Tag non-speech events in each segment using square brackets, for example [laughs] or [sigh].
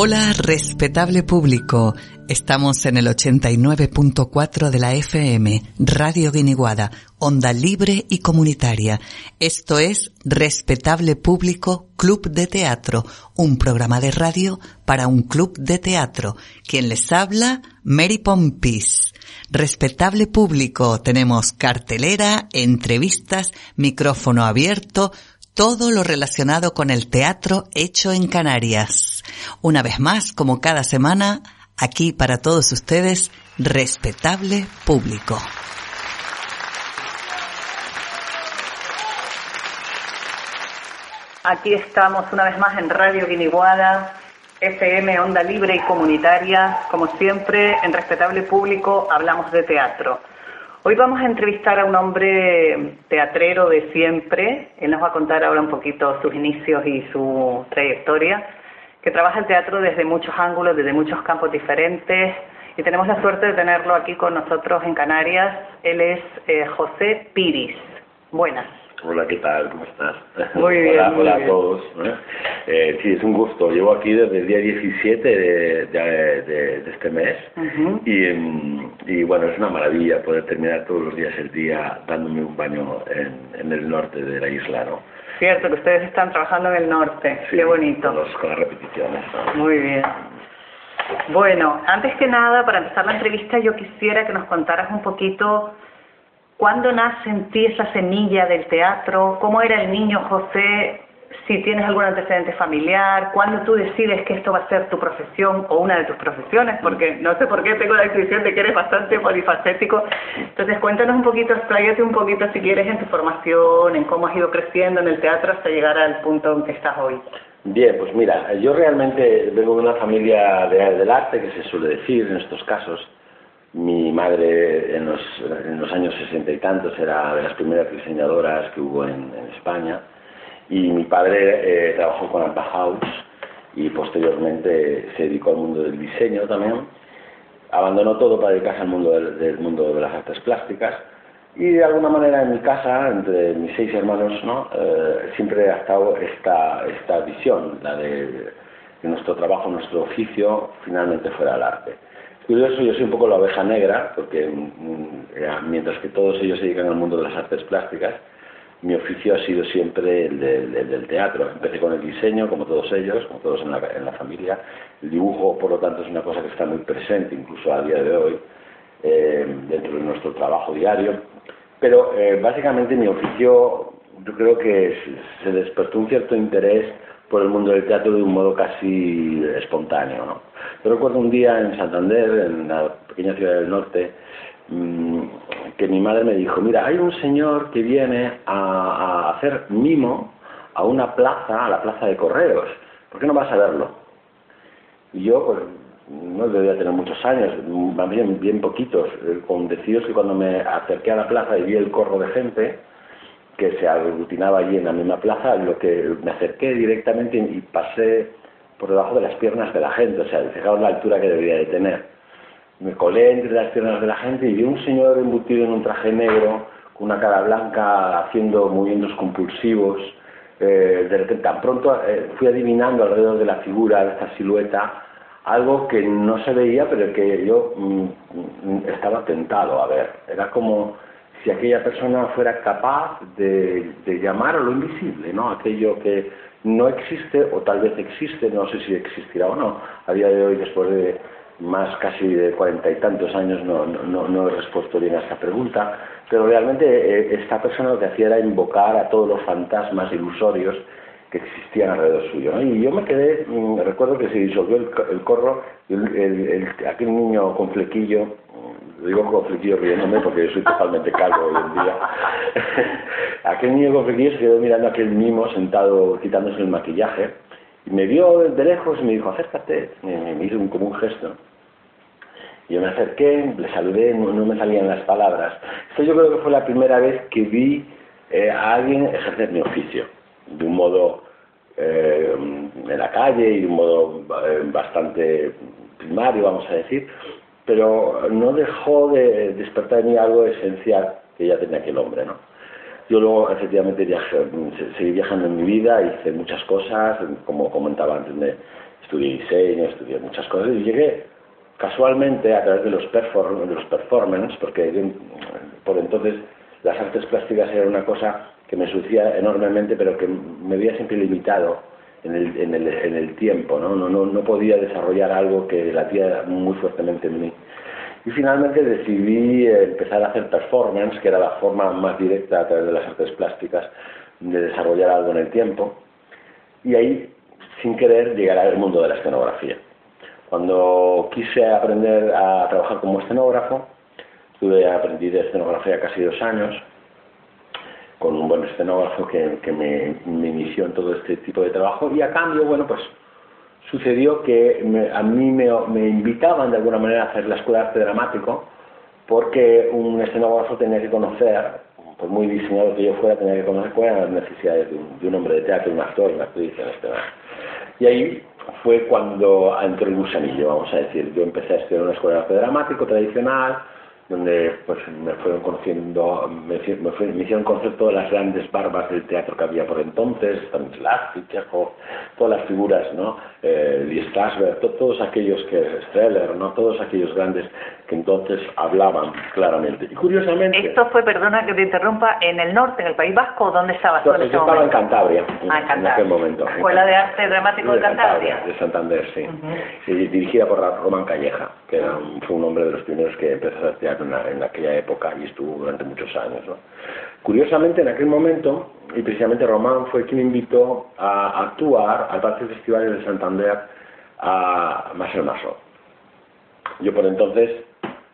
Hola, respetable público. Estamos en el 89.4 de la FM, Radio Guiniguada, onda libre y comunitaria. Esto es Respetable Público Club de Teatro, un programa de radio para un club de teatro. Quien les habla, Mary Pompis. Respetable público, tenemos cartelera, entrevistas, micrófono abierto, todo lo relacionado con el teatro hecho en Canarias. Una vez más, como cada semana, aquí para todos ustedes, respetable público. Aquí estamos una vez más en Radio Guiniguada, FM Onda Libre y Comunitaria. Como siempre, en Respetable Público hablamos de teatro. Hoy vamos a entrevistar a un hombre teatrero de siempre. Él nos va a contar ahora un poquito sus inicios y su trayectoria, que trabaja el teatro desde muchos ángulos, desde muchos campos diferentes. Y tenemos la suerte de tenerlo aquí con nosotros en Canarias. Él es eh, José Piris. Buenas. Hola, ¿qué tal? ¿Cómo estás? Muy [laughs] bien. hola, muy hola bien. a todos. ¿eh? Sí, es un gusto. Llevo aquí desde el día 17 de, de- de- de este mes y, mm, y bueno, es una maravilla poder terminar todos los días el día dándome un baño en, en el norte de la isla, ¿no? Cierto que ustedes están trabajando en el norte. Sí, Qué bonito. Con, los- con las repeticiones. ¿no? Muy bien. Bueno, antes que nada, para empezar la entrevista, yo quisiera que nos contaras un poquito cuándo nace en ti esa semilla del teatro, cómo era el niño José, si tienes algún antecedente familiar, cuándo tú decides que esto va a ser tu profesión o una de tus profesiones, porque no sé por qué tengo la intuición de que eres bastante polifacético. Entonces, cuéntanos un poquito, expláyate un poquito si quieres en tu formación, en cómo has ido creciendo en el teatro hasta llegar al punto en que estás hoy. Bien, pues mira, yo realmente vengo de una familia de- del arte, que se suele decir en estos casos. Mi madre en los, años sesenta y tantos era de las primeras diseñadoras que hubo en, en España y mi padre eh, trabajó con Alta House y posteriormente se dedicó al mundo del diseño también. Abandonó todo para dedicarse al mundo del, del mundo de las artes plásticas y de alguna manera en mi casa, entre mis seis hermanos, ¿no? Eh, siempre ha estado esta, esta visión, la de que nuestro trabajo, nuestro oficio, finalmente fuera el arte. Curioso, yo soy un poco la oveja negra, porque mm, eh, mientras que todos ellos se dedican al mundo de las artes plásticas, mi oficio ha sido siempre el, del- el del teatro. Empecé con el diseño, como todos ellos, como todos en la, en la familia. El dibujo, por lo tanto, es una cosa que está muy presente, incluso a día de hoy, eh, dentro de nuestro trabajo diario. Pero eh, básicamente mi oficio, yo creo que se despertó un cierto interés por el mundo del teatro de un modo casi espontáneo. ¿no? Yo recuerdo un día en Santander, en la pequeña ciudad del norte, mm, que mi madre me dijo, mira, hay un señor que viene a, hacer mimo a una plaza, a la plaza de correos, ¿por qué no vas a verlo? Y yo, pues, no debía tener muchos años, más bien, bien poquitos, con deciros que cuando me acerqué a la plaza y vi el corro de gente que se aglutinaba allí en la misma plaza, lo que me acerqué directamente y pasé por debajo de las piernas de la gente, o sea, fijaos la altura que debería de tener me colé entre las piernas de la gente y vi un señor embutido en un traje negro, con una cara blanca, haciendo movimientos compulsivos. Eh, de repente, tan pronto eh, fui adivinando alrededor de la figura, de esta silueta, algo que no se veía, pero que yo mm, mm, estaba tentado a ver. Era como si aquella persona fuera capaz de, de llamar a lo invisible, ¿no? Aquello que no existe o tal vez existe, no sé si existirá o no. A día de hoy, después de más casi de cuarenta y tantos años no, no, no, he respuesto bien a esta pregunta, pero realmente eh, esta persona lo que hacía era invocar a todos los fantasmas ilusorios que existían alrededor suyo. ¿no? Y yo me quedé, mm, recuerdo que se disolvió el, el corro, el, el- el- aquel niño con flequillo, lo digo con flequillo riéndome porque soy totalmente calvo hoy en día, [laughs] aquel niño con flequillo se quedó mirando a aquel mimo sentado quitándose el maquillaje, y me vio de lejos y me dijo, acércate, me, me hizo como un gesto. Yo me acerqué, le saludé, no, no me salían las palabras. Esto yo creo que fue la primera vez que vi eh, a alguien ejercer mi oficio, de un modo eh, en la calle y de un modo eh, bastante primario, vamos a decir, pero no dejó de despertar en mí algo esencial que ya tenía aquel hombre, ¿no? Yo luego, efectivamente, viajé, seguí viajando en mi vida, hice muchas cosas, como comentaba antes, estudié diseño, estudié muchas cosas y llegué casualmente a través de los, perform de los performance, porque por entonces las artes plásticas era una cosa que me sucía enormemente, pero que me había siempre limitado en el, en el, en el tiempo, ¿no? No, ¿no? no podía desarrollar algo que latía muy fuertemente en mí. Y finalmente decidí empezar a hacer performance, que era la forma más directa a través de las artes plásticas de desarrollar algo en el tiempo. Y ahí, sin querer, llegar al mundo de la escenografía. Cuando quise aprender a trabajar como escenógrafo, estuve aprendí de escenografía casi dos años, con un buen escenógrafo que, que me, me, inició en todo este tipo de trabajo y a cambio, bueno, pues sucedió que a mí me, me, invitaban de alguna manera a hacer la escuela de arte dramático porque un escenógrafo tenía que conocer, por muy diseñado que yo fuera, tenía que conocer cuáles eran las necesidades de un, de un hombre de teatro, un actor, una actriz en este Y ahí fue cuando entró el gusanillo, vamos a decir. Yo empecé a estudiar una escuela de arte dramático tradicional, donde pues me fueron conociendo, me, me, hicieron conocer todas las grandes barbas del teatro que había por entonces, Stanislavski, Chekhov, todas las figuras, ¿no? Eh, Lee Strasberg, todos aquellos que, Streller, ¿no? Todos aquellos grandes que entonces hablaban claramente. Y curiosamente... Esto fue, perdona que te interrumpa, en el norte, en el País Vasco, ¿dónde estabas tú en ese Yo estaba en Cantabria, ah, en, Cantabria. aquel momento. Escuela de Arte Dramático de, Cantabria. De Santander, sí. dirigida por Román Calleja, que era fue un hombre de los primeros que empezó a hacer teatro en, aquella época y estuvo durante muchos años. ¿no? Curiosamente, en aquel momento, y precisamente Román fue quien invitó a, actuar al Parque Festival de Santander a Marcel Massot. Yo por entonces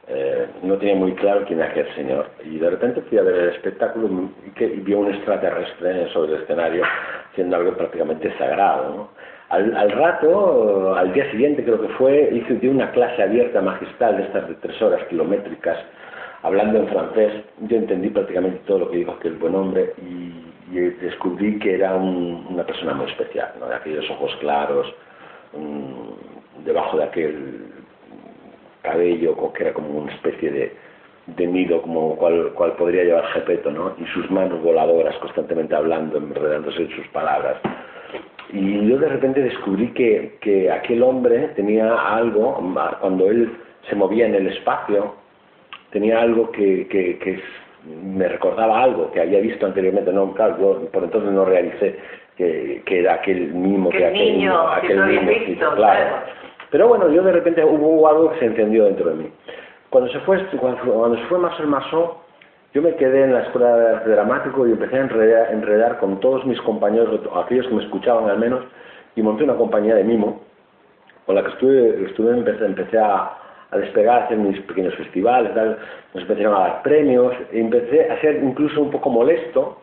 eh, no tenía muy claro quién era aquel señor y de repente fui a ver el espectáculo y, que, y vi un extraterrestre sobre el escenario haciendo algo prácticamente sagrado. ¿no? Al, rato, al día siguiente creo que fue, hice una clase abierta magistral de estas de tres horas kilométricas, hablando en francés. Yo entendí prácticamente todo lo que dijo aquel buen hombre y, descubrí que era una persona muy especial, ¿no? de aquellos ojos claros, debajo de aquel cabello que era como una especie de, de nido como cual, cual podría llevar Gepeto, ¿no? y sus manos voladoras constantemente hablando, enredándose en sus palabras y yo de repente descubrí que, que aquel hombre tenía algo, cuando él se movía en el espacio, tenía algo que, que, me recordaba algo que había visto anteriormente. No, claro, yo por entonces no realicé que, que era aquel mismo que, aquel niño, aquel niño, visto, claro. Pero bueno, yo de repente hubo algo que se encendió dentro de mí. Cuando se fue, cuando, cuando se fue el Masó, yo me quedé en la escuela de dramático y empecé a enredar, con todos mis compañeros, aquellos que me escuchaban al menos, y monté una compañía de mimo, con la que estuve, estuve empecé, empecé a, despegar, a mis pequeños festivales, nos empezaron a dar premios, empecé a ser incluso un poco molesto,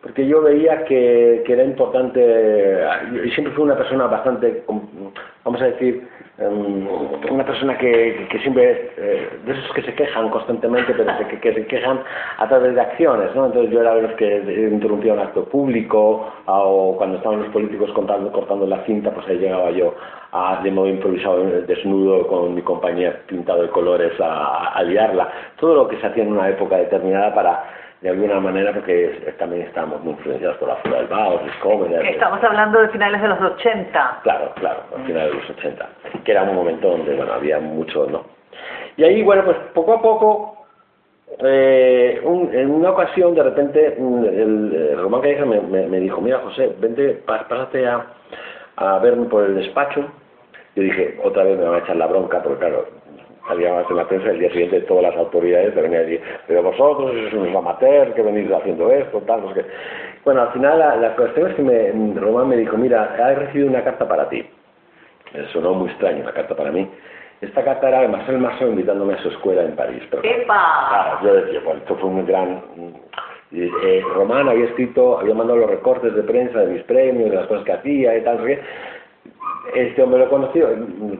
porque yo veía que, que era importante, y siempre fui una persona bastante, vamos a decir, una persona que, que siempre, eh, de esos que se quejan constantemente, pero que, que, se quejan a través de acciones, ¿no? Entonces yo era de los que interrumpía un acto público, o cuando estaban los políticos cortando, cortando la cinta, pues ahí llegaba yo a, de modo improvisado, desnudo, con mi compañía pintado de colores, a, a liarla. Todo lo que se hacía en una época determinada para de alguna manera porque también estamos muy influenciados por la fuga del Baos, los Estamos hablando de finales de los 80. Claro, claro, a finales de los 80, que era un momento donde, bueno, había mucho, ¿no? Y ahí, bueno, pues poco a poco, eh, en una ocasión, de repente, el, Román Calleja me, me, dijo, mira, José, vente, pásate a, a verme por el despacho. Yo dije, otra vez me van a echar la bronca, porque claro, salíamos en la prensa el día siguiente todas las autoridades venían a decir, pero vosotros sois unos amateurs que venís haciendo esto, tal, no sé Bueno, al final la, cuestión es que me, Román me dijo, mira, he recibido una carta para ti. Me sonó muy extraño la carta para mí. Esta carta era de Marcel Marceau invitándome a su escuela en París. Pero, Claro, yo decía, bueno, esto fue un gran... Eh, Román había escrito, había mandado los recortes de prensa de mis premios, de las cosas que hacía y tal, no sé este hombre lo conoció,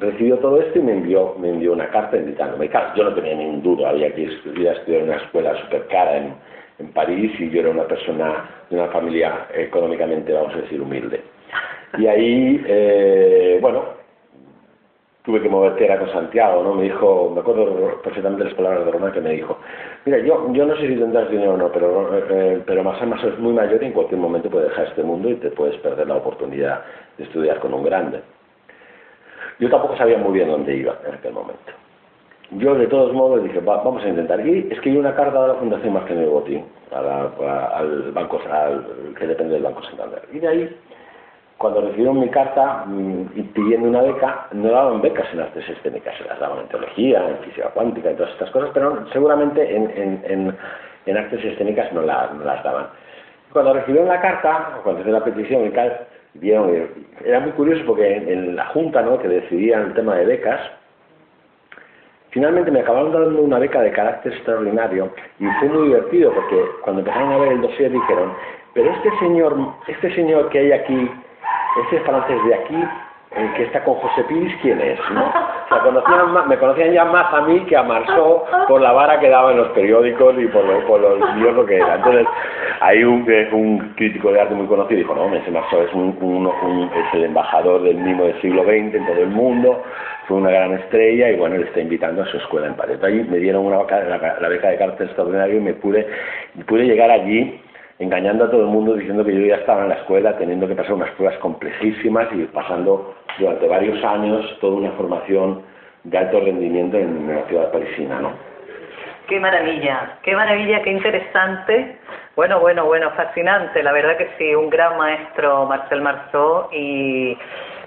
recibió todo esto y me envió, me envió una carta invitándome. Claro, yo no tenía ningún duda, había que estudiar en una escuela súper cara en, en París y yo era una persona de una familia económicamente, vamos a decir, humilde. Y ahí, eh, bueno, tuve que mover tierra con Santiago, ¿no? Me dijo, me acuerdo perfectamente las palabras de Román que me dijo, mira, yo, yo no sé si tendrás dinero o no, pero, eh, pero más menos es muy mayor y en cualquier momento puedes dejar este mundo y te puedes perder la oportunidad de estudiar con un grande. Yo tampoco sabía muy bien dónde iba en aquel momento. Yo, de todos modos, dije, vamos a intentar. Y escribí una carta a la Fundación Martín Botín, al banco, al, que depende del Banco Santander. Y de ahí cuando recibieron mi carta mm, pidiendo una beca, no daban becas en artes escénicas, se las daban en teología, en física cuántica, y todas estas cosas, pero seguramente en, artes escénicas no, las daban. Cuando recibieron la carta, cuando hice la petición y tal, vieron, era muy curioso porque en, la junta ¿no? que decidía el tema de becas, finalmente me acabaron dando una beca de carácter extraordinario y fue muy divertido porque cuando empezaron a ver el dossier dijeron, pero este señor, este señor que hay aquí ese francés de aquí, el que está con José Piris, ¿quién es? me conocían ya más a mí que a Marceau por la vara que daba en los periódicos y por, lo, por los que era. Entonces, hay un, un crítico de arte muy conocido dijo, no, ese Marceau es, un, es el embajador del mimo del siglo XX en todo el mundo, fue una gran estrella y bueno, le está invitando a su escuela en París. Ahí me dieron una la, la beca de cartel extraordinario y me pude, pude llegar allí engañando a todo el mundo diciendo que yo ya estaba en la escuela teniendo que pasar unas pruebas complejísimas y pasando durante varios años toda una formación de alto rendimiento en la ciudad parisina, ¿no? Qué maravilla, qué maravilla, qué interesante. Bueno, bueno, bueno, fascinante, la verdad que sí, un gran maestro Marcel Marceau y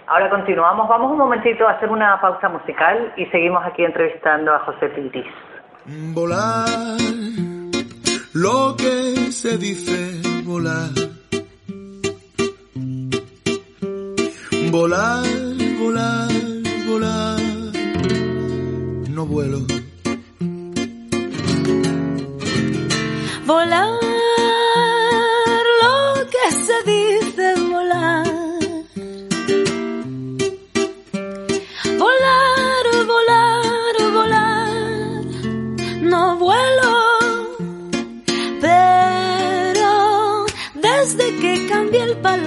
ahora continuamos. Vamos un momentito a hacer una pausa musical y seguimos aquí entrevistando a José Piris. Volar lo que se dice volar. Volar, volar, volar, no vuelo. Volar,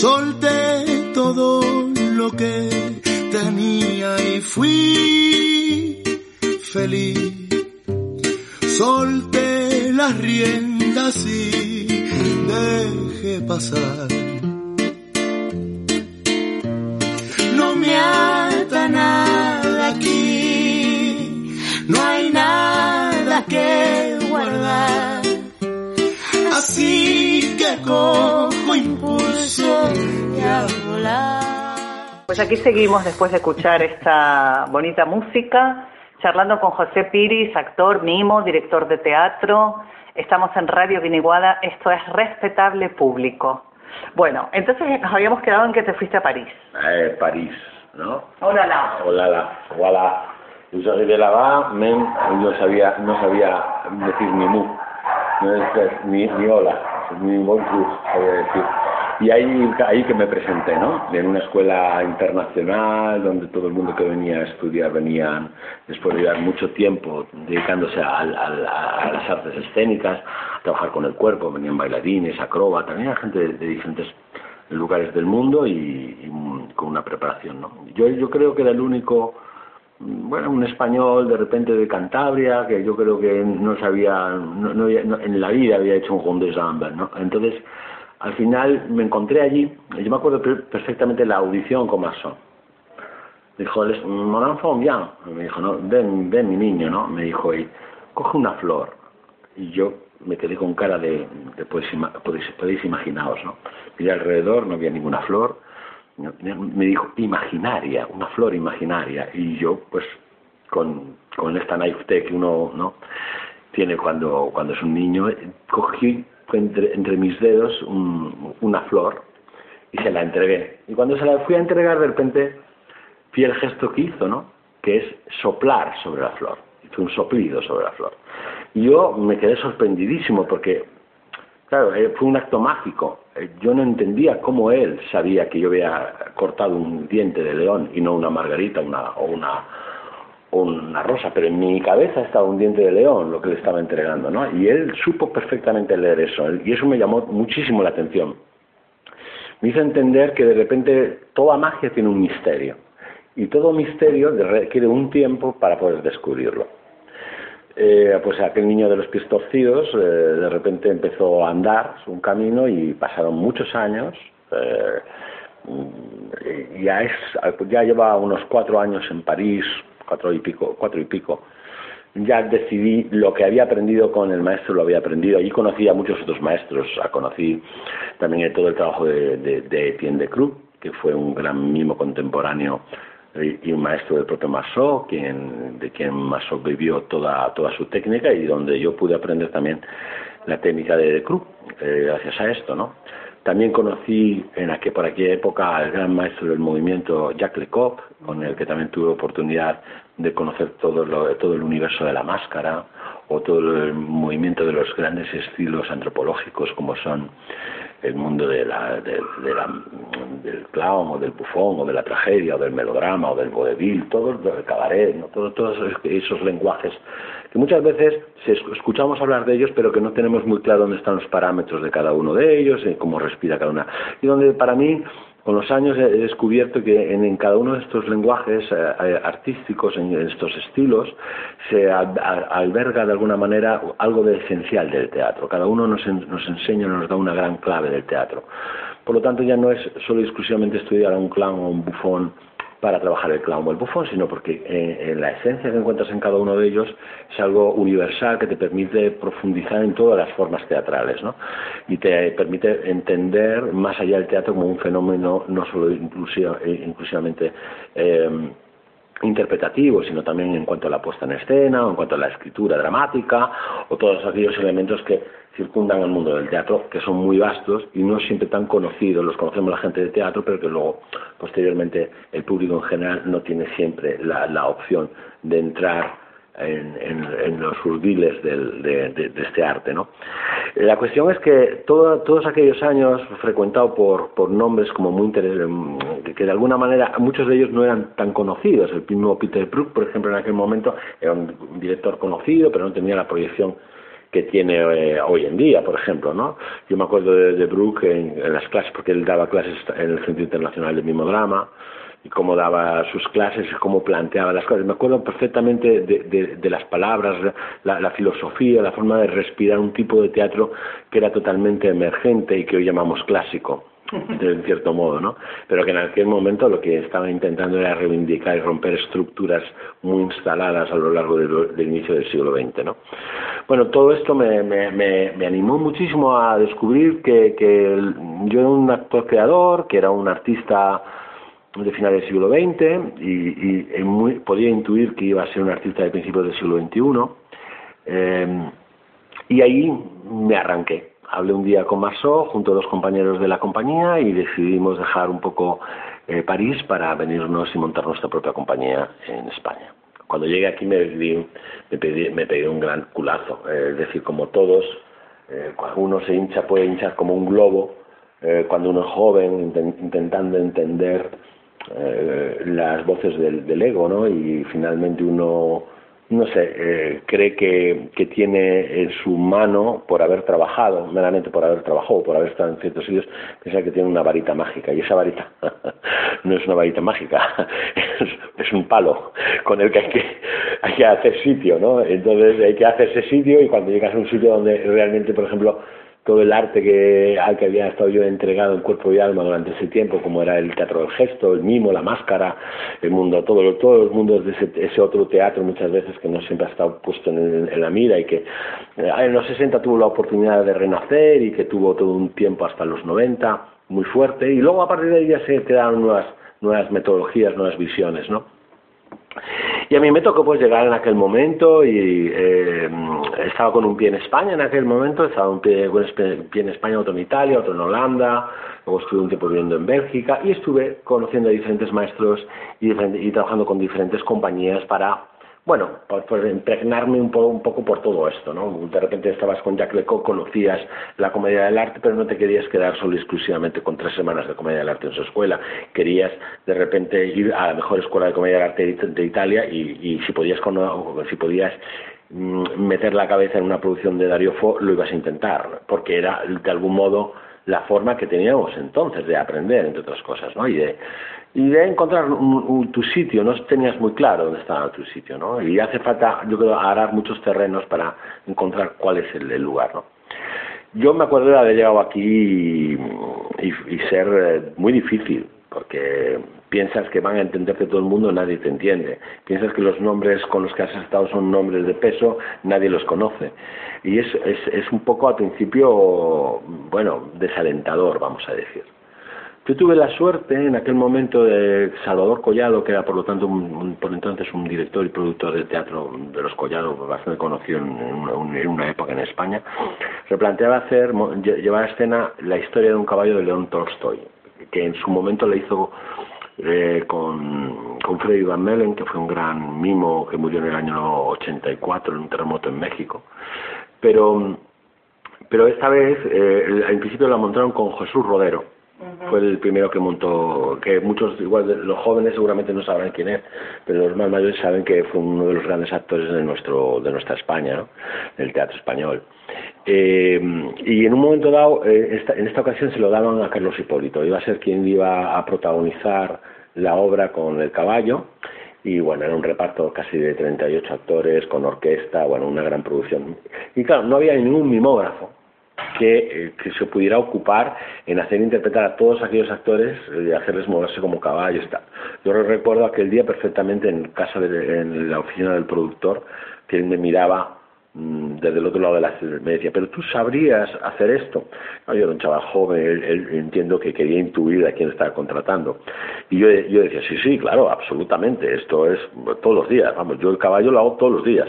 Solté todo lo que tenía y fui feliz. Solté las riendas y dejé pasar. No me ata nada aquí, no hay nada que guardar así que cojo impulso. Pues aquí seguimos después de escuchar esta bonita música, charlando con José Piris, actor, mimo, director de teatro. Estamos en Radio Guiniguada, esto es Respetable Público. Bueno, entonces nos habíamos quedado en que te fuiste a París. Eh, París, ¿no? Hola, la. Hola, la. Hola. Yo de la même, no sabía, no sabía decir ni mu no es ni, ni hola, ni buen voy decir. Y ahí, ahí que me presenté, ¿no? En una escuela internacional donde todo el mundo que venía a estudiar venían después de llevar mucho tiempo dedicándose a, las artes escénicas, a trabajar con el cuerpo, venían bailarines, acróbatas, venía gente de, diferentes lugares del mundo y, y, con una preparación, ¿no? Yo, yo creo que era el único bueno, un español de repente de Cantabria, que yo creo que no sabía, no, en la vida había hecho un Ronde de Zambert, ¿no? Entonces, al final me encontré allí, yo me acuerdo perfectamente la audición con Masson. Dijo, enfant, bien. Me dijo, no, ven, ven mi niño, ¿no? Me dijo, y coge una flor. Y yo me quedé con cara de, de podéis, podéis, podéis imaginaos, ¿no? Miré alrededor, no había ninguna flor me dijo imaginaria, una flor imaginaria, y yo pues con, con esta naivete que uno no tiene cuando, cuando es un niño, cogí entre, entre mis dedos una flor y se la entregué. Y cuando se la fui a entregar, de repente, vi el gesto que hizo, ¿no? Que es soplar sobre la flor. Hizo un soplido sobre la flor. Y yo me quedé sorprendidísimo porque, claro, eh, fue un acto mágico. Eh, yo no entendía cómo él sabía que yo había cortado un diente de león y no una margarita una, o una una rosa, pero en mi cabeza estaba un diente de león lo que le estaba entregando, ¿no? Y él supo perfectamente leer eso, y eso me llamó muchísimo la atención me hizo entender que de repente toda magia tiene un misterio y todo misterio requiere un tiempo para poder descubrirlo. Eh, pues aquel niño de los pies torcidos eh, de repente empezó a andar un camino y pasaron muchos años. Eh, ya, es, ya lleva unos cuatro años en París, cuatro y pico, cuatro y pico, ya decidí lo que había aprendido con el maestro, lo había aprendido. Allí conocí a muchos otros maestros. Conocí también todo el trabajo de, de, Etienne de Cruz, que fue un gran mimo contemporáneo y un maestro del propio Massot, quien, de quien Massot vivió toda, toda su técnica y donde yo pude aprender también la técnica de De Cruz, eh, gracias a esto, ¿no? También conocí en aquel, por aquella época al gran maestro del movimiento Jacques Lecoq, con el que también tuve oportunidad de conocer todo, todo el universo de la máscara o todo el movimiento de los grandes estilos antropológicos como son el mundo de la, de, la, del clown o del bufón o de la tragedia o del melodrama o del vodevil, todo el cabaret, ¿no? todo, todos esos lenguajes que muchas veces escuchamos hablar de ellos pero que no tenemos muy claro dónde están los parámetros de cada uno de ellos, y cómo respira cada una. Y donde para mí con los años he descubierto que en, cada uno de estos lenguajes eh, eh, artísticos, en, estos estilos, se alberga de alguna manera algo de esencial del teatro. Cada uno nos, nos enseña, nos da una gran clave del teatro. Por lo tanto, ya no es solo exclusivamente estudiar a un clown o un bufón para trabajar el clown o el bufón, sino porque eh, la esencia que encuentras en cada uno de ellos es algo universal que te permite profundizar en todas las formas teatrales, ¿no? Y te permite entender más allá del teatro como un fenómeno no solo eh, inclusivamente eh, interpretativo, sino también en cuanto a la puesta en escena, o en cuanto a la escritura dramática, o todos aquellos elementos que circundan el mundo del teatro, que son muy vastos y no siempre tan conocidos, los conocemos la gente de teatro, pero que luego, posteriormente, el público en general no tiene siempre la, la opción de entrar en, los urdiles de, este arte. ¿no? La cuestión es que todos aquellos años frecuentado por, nombres como muy interesantes, que de alguna manera muchos de ellos no eran tan conocidos. El mismo Peter Brook, por ejemplo, en aquel momento era un director conocido, pero no tenía la proyección que tiene eh, hoy en día, por ejemplo, ¿no? Yo me acuerdo de, de Brook en, las clases, porque él daba clases en el Centro Internacional del Mimodrama, y cómo daba sus clases cómo planteaba las cosas. Me acuerdo perfectamente de, de, las palabras, la, filosofía, la forma de respirar un tipo de teatro que era totalmente emergente y que hoy llamamos clásico, [laughs] en cierto modo, ¿no? Pero que en aquel momento lo que estaba intentando era reivindicar y romper estructuras muy instaladas a lo largo del, inicio del siglo XX, ¿no? Bueno, todo esto me, me, me, animó muchísimo a descubrir que, yo era un actor creador, que era un artista de finales del siglo XX y, podía intuir que iba a ser un artista de principios del siglo XXI. Eh, y ahí me arranqué. Hablé un día con Marceau junto a dos compañeros de la compañía y decidimos dejar un poco eh, París para venirnos y montar nuestra propia compañía en España. Cuando llegué aquí me, pedí, me pedí un gran culazo, eh, es decir, como todos, cuando uno se hincha puede hinchar como un globo, cuando uno es joven intentando entender eh, las voces del, del, ego, ¿no? Y finalmente uno, no sé, eh, cree que, que, tiene en su mano, por haber trabajado, meramente por haber trabajado, por haber estado en ciertos sitios, piensa que tiene una varita mágica. Y esa varita [laughs] no es una varita mágica, [laughs] es, es, un palo con el que hay, que hay que hacer sitio, ¿no? Entonces hay que hacerse sitio y cuando llegas a un sitio donde realmente, por ejemplo, todo el arte que, al que había estado yo entregado en cuerpo y alma durante ese tiempo, como era el teatro del gesto, el mimo, la máscara, el mundo, todo, todos los mundos de ese, otro teatro muchas veces que no siempre ha estado puesto en, la mira y que eh, en los 60 tuvo la oportunidad de renacer y que tuvo todo un tiempo hasta los 90 muy fuerte y luego a partir de ahí ya se crearon nuevas, nuevas metodologías, nuevas visiones, ¿no? Y a mí me tocó pues llegar en aquel momento y eh, estaba con un pie en España en aquel momento, estaba un pie, un pie en España, otro en Italia, otro en Holanda, luego estuve un tiempo viviendo en Bélgica y estuve conociendo a diferentes maestros y, y trabajando con diferentes compañías para bueno, por, impregnarme un poco, un poco por todo esto, ¿no? De repente estabas con Jacques Lecoq, conocías la comedia del arte, pero no te querías quedar solo exclusivamente con tres semanas de comedia del arte en su escuela. Querías de repente ir a la mejor escuela de comedia del arte de, Italia y, si podías, si podías mm, meter la cabeza en una producción de Dario Fo, lo ibas a intentar, porque era de algún modo la forma que teníamos entonces de aprender, entre otras cosas, ¿no? Y de, y de encontrar tu sitio, no tenías muy claro dónde estaba tu sitio, ¿no? Y hace falta, yo creo, arar muchos terrenos para encontrar cuál es el, lugar, ¿no? Yo me acuerdo de haber llegado aquí y, ser eh, muy difícil, porque piensas que van a entenderte todo el mundo, nadie te entiende. Piensas que los nombres con los que has estado son nombres de peso, nadie los conoce. Y es, es, es un poco al principio, bueno, desalentador, vamos a decir. Yo tuve la suerte en aquel momento de Salvador Collado, que era por lo tanto por entonces un director y productor de teatro de los Collado, bastante conocido en una, época en España, se planteaba hacer, llevar a escena la historia de un caballo de León Tolstoy, que en su momento le hizo eh, con, con Freddy Van Mellen, que fue un gran mimo que murió en el año 84 en un terremoto en México. Pero, pero esta vez, eh, en principio la montaron con Jesús Rodero, fue el primero que montó, que muchos, igual los jóvenes seguramente no sabrán quién es, pero los más mayores saben que fue uno de los grandes actores de nuestro de nuestra España, del teatro español. Eh, y en un momento dado, eh, en esta ocasión se lo daban a Carlos Hipólito, iba a ser quien iba a protagonizar la obra con el caballo, y bueno, era un reparto casi de 38 actores, con orquesta, bueno, una gran producción. Y claro, no había ningún mimógrafo, eh, que, se pudiera ocupar en hacer interpretar a todos aquellos actores y hacerles moverse como caballos. Yo recuerdo aquel día perfectamente en casa de, en la oficina del productor que él me miraba desde el otro lado de la me decía, pero tú sabrías hacer esto. yo era un chaval joven, él, entiendo que quería intuir a quién estaba contratando. Y yo, yo decía, sí, sí, claro, absolutamente, esto es todos los días, vamos, yo el caballo lo hago todos los días.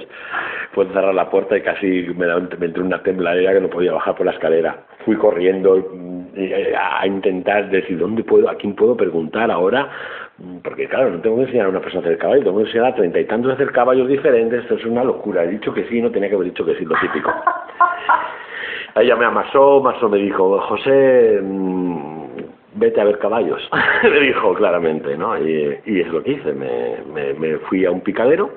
Fue cerrar la puerta y casi me, me entró una tembladera que no podía bajar por la escalera. Fui corriendo mm, a intentar decir, ¿dónde puedo, a quién puedo preguntar ahora porque claro, no tengo que enseñar a una persona a hacer caballo, tengo que enseñar a treinta y tantos a hacer caballos diferentes, esto es una locura. He dicho que sí, no tenía que haber dicho que sí, lo típico. [laughs] Ella me amasó, Maso me dijo, José, mm, vete a ver caballos, [laughs] me dijo claramente, ¿no? Y, es lo que hice, me, me, fui a un picadero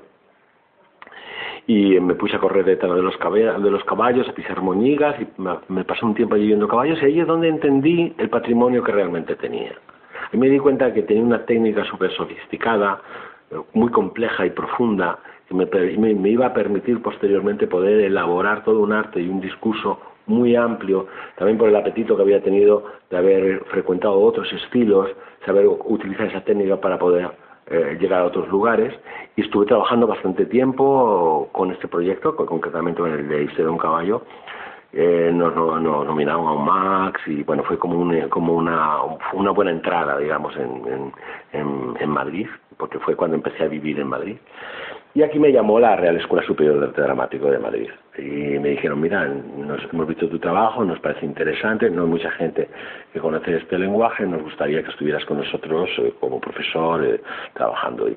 y me puse a correr detrás de los, de los caballos, a pisar moñigas y me, me pasé un tiempo allí viendo caballos y ahí es donde entendí el patrimonio que realmente tenía. Y me di cuenta que tenía una técnica súper sofisticada, muy compleja y profunda, que me, me, iba a permitir posteriormente poder elaborar todo un arte y un discurso muy amplio, también por el apetito que había tenido de haber frecuentado otros estilos, saber utilizar esa técnica para poder eh, llegar a otros lugares. Y estuve trabajando bastante tiempo con este proyecto, concretamente con el de de un caballo, eh, nos, nominaron a un Max y bueno, fue como, un, como una, una buena entrada, digamos, en, en, en Madrid, porque fue cuando empecé a vivir en Madrid. Y aquí me llamó la Real Escuela Superior de Arte Dramático de Madrid. Y me dijeron, mira, nos, hemos visto tu trabajo, nos parece interesante, no hay mucha gente que conoce este lenguaje, nos gustaría que estuvieras con nosotros eh, como profesor eh, trabajando. Y,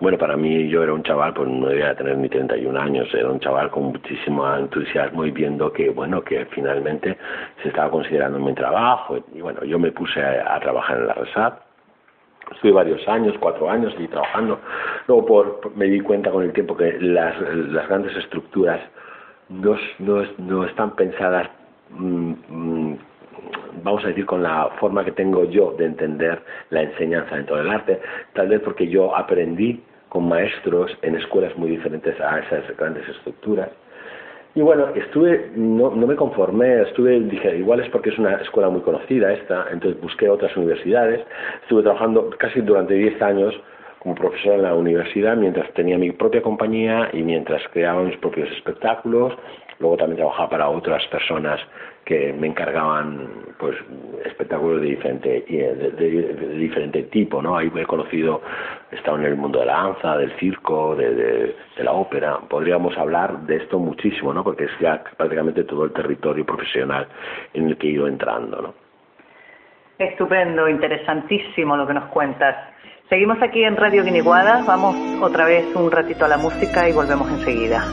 bueno, para mí yo era un chaval, pues no debía tener ni 31 años, era un chaval con muchísimo entusiasmo y viendo que, bueno, que finalmente se estaba considerando mi trabajo. Y bueno, yo me puse a, trabajar en la RESAP Estuve varios años, cuatro años y trabajando. Luego por, me di cuenta con el tiempo que las, las grandes estructuras no, no, no están pensadas, mm, mm, vamos a decir, con la forma que tengo yo de entender la enseñanza dentro del arte. Tal vez porque yo aprendí con maestros en escuelas muy diferentes a esas grandes estructuras y bueno, estuve, no, no me conformé, estuve, dije, igual es porque es una escuela muy conocida esta, entonces busqué otras universidades, estuve trabajando casi durante 10 años como profesor en la universidad mientras tenía mi propia compañía y mientras creaba mis propios espectáculos. Luego también trabajaba para otras personas que me encargaban pues espectáculos de diferente de, diferente tipo no ahí he conocido he estado en el mundo de la danza del circo de, de, la ópera. Podríamos hablar de esto muchísimo no porque es ya prácticamente todo el territorio profesional en el que he ido entrando no estupendo interesantísimo lo que nos cuentas. Seguimos aquí en Radio Guiniguada. Vamos otra vez un ratito a la música y volvemos enseguida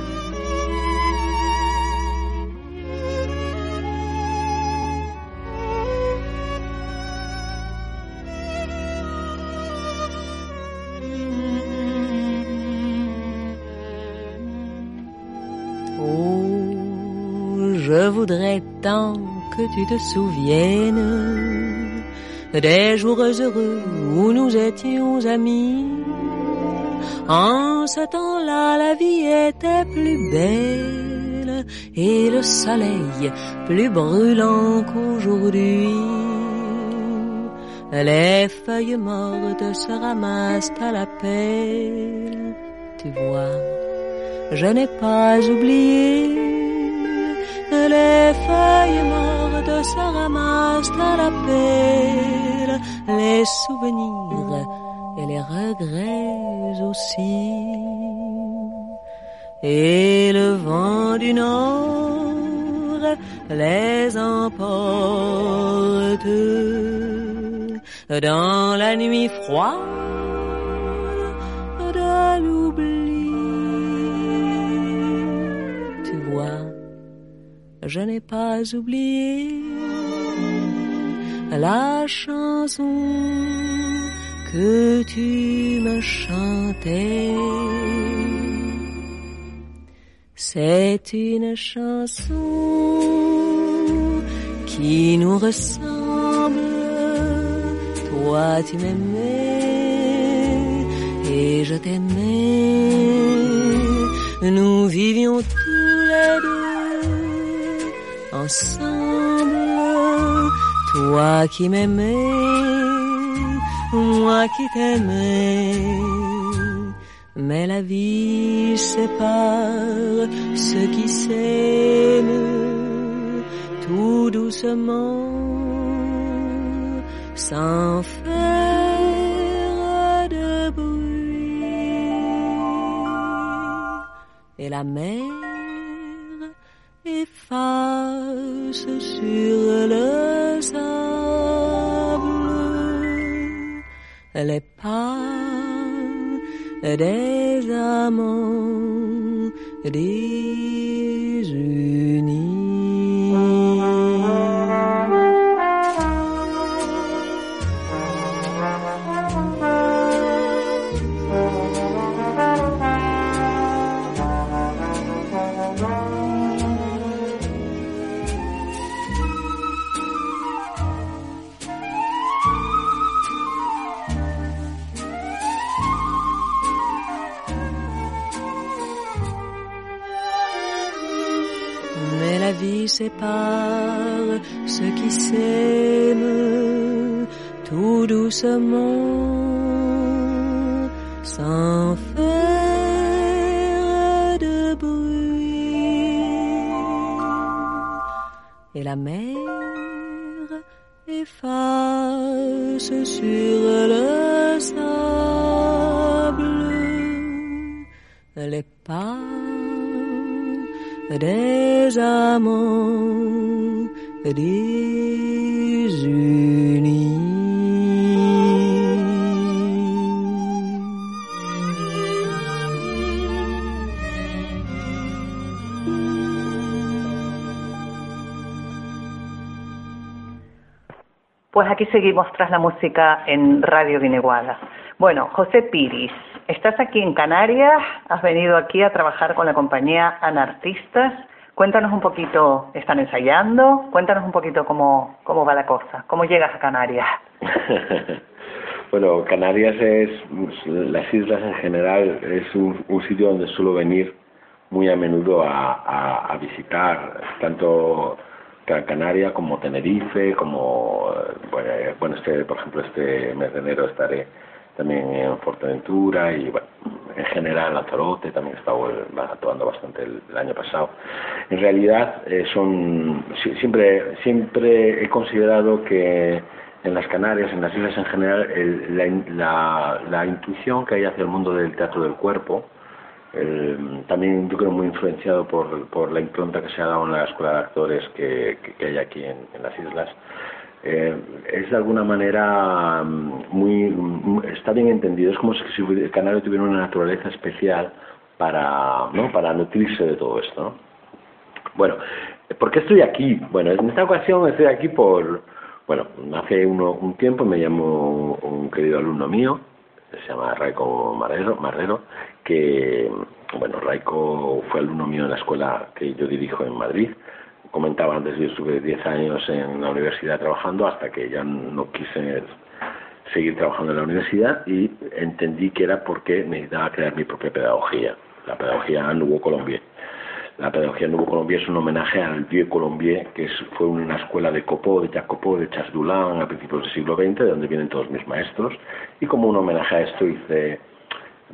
tu te souviennes des jours heureux où nous étions amis. En ce temps-là, la vie était plus belle et le soleil plus brûlant qu'aujourd'hui. Les feuilles mortes se ramassent à la pelle. Tu vois, je n'ai pas oublié les feuilles mortes se ramassent à la les souvenirs et les regrets aussi. Et le vent du nord les emporte dans la nuit froide je n'ai pas oublié la chanson que tu me chantais. C'est une chanson qui nous ressemble. Toi tu m'aimais et je t'aimais. Nous vivions tous ensemble, toi qui m'aimais, moi qui t'aimais. Mais la vie sépare ceux qui s'aiment tout doucement, sans faire de bruit. Et la mer sur le sable les pas des amants. Sépare ceux qui s'aiment tout doucement, sans faire de bruit. Et la mer efface sur le sable Pues aquí seguimos tras la música en Radio Vineguada. Bueno, José Piris, estás aquí en Canarias, has venido aquí a trabajar con la compañía Anartistas. Cuéntanos un poquito, ¿están ensayando? Cuéntanos un poquito cómo, cómo va la cosa, cómo llegas a Canarias. [laughs] bueno, Canarias es, las islas en general, es un, sitio donde suelo venir muy a menudo a, a visitar, tanto Gran Canaria como Tenerife, como, bueno, este, por ejemplo, este mes de enero estaré también en Fuerteventura y bueno, en general, Lanzarote también estaba actuando bastante el, año pasado. En realidad, eh, son siempre, siempre he considerado que en las Canarias, en las islas en general, la, la, intuición que hay hacia el mundo del teatro del cuerpo, también yo creo muy influenciado por, por la impronta que se ha dado en la escuela de actores que, que, hay aquí en, en las islas, eh, es de alguna manera mm, muy, está bien entendido es como si el canario tuviera una naturaleza especial para no para nutrirse de todo esto bueno ¿por qué estoy aquí? bueno en esta ocasión estoy aquí por bueno hace uno, un tiempo me llamó un querido alumno mío se llama Raico Marrero, Marrero que bueno Raico fue alumno mío en la escuela que yo dirijo en Madrid comentaba antes, yo estuve 10 años en la universidad trabajando hasta que ya no quise seguir trabajando en la universidad y entendí que era porque necesitaba crear mi propia pedagogía, la pedagogía Nouveau Colombier. La pedagogía Nouveau Colombier es un homenaje al Vieux Colombier, que fue una escuela de Copo, de Copo, de Charles Dulin a principios del siglo XX, de donde vienen todos mis maestros, y como un homenaje a esto hice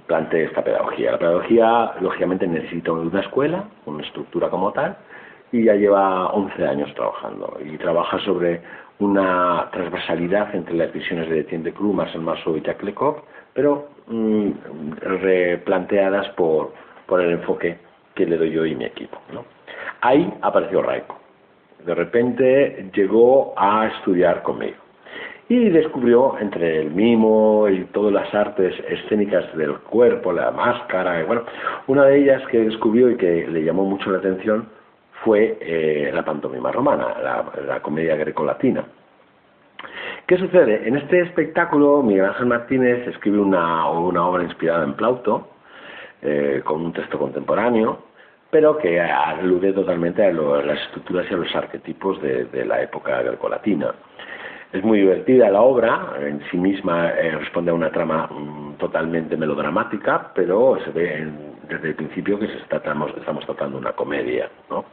planteé esta pedagogía. La pedagogía, lógicamente, necesita una escuela, una estructura como tal, y ya lleva 11 años trabajando y trabaja sobre una transversalidad entre las visiones de Etienne de Cruz, Marcel Marceau y Jacques Lecoq, pero mm, replanteadas por, por el enfoque que le doy yo y mi equipo. Ahí apareció Raiko. De repente llegó a estudiar conmigo y descubrió entre el mimo y todas las artes escénicas del cuerpo, la máscara, bueno, una de ellas que descubrió y que le llamó mucho la atención fue eh, la pantomima romana, la, comedia grecolatina. ¿Qué sucede? En este espectáculo Miguel Ángel Martínez escribe una, obra inspirada en Plauto, eh, con un texto contemporáneo, pero que alude totalmente a, las estructuras y a los arquetipos de, la época grecolatina. Es muy divertida la obra, en sí misma eh, responde a una trama mm, totalmente melodramática, pero se ve en desde el principio que estamos, tratando una comedia, ¿no?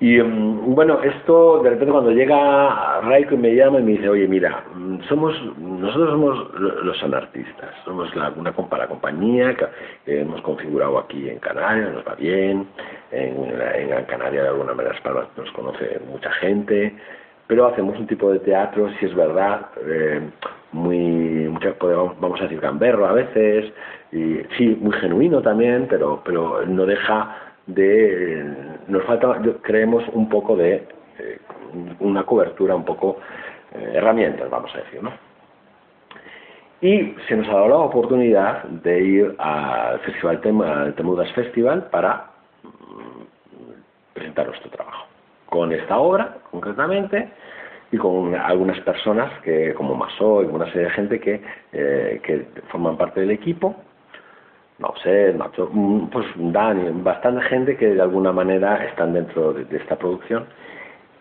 Y mm, bueno, esto de repente cuando llega Raiko y me llama y me dice, oye, mira, mm, somos nosotros somos los anartistas, somos la, una compañía que, hemos configurado aquí en Canarias, nos va bien, en, en Canarias de alguna manera nos conoce mucha gente, pero hacemos un tipo de teatro, si es verdad, eh, muy, vamos a decir, gamberro a veces, y sí, muy genuino también, pero, pero no deja de, nos falta, creemos, un poco de eh, una cobertura, un poco eh, herramientas, vamos a decir, ¿no? Y se nos ha dado la oportunidad de ir al Festival al Temudas Festival para mm, presentar nuestro trabajo. Con esta obra, concretamente, y con algunas personas que como Masó y una serie de gente que, eh, que forman parte del equipo no sé, mm, pues Dani, bastante gente que de alguna manera están dentro de, esta producción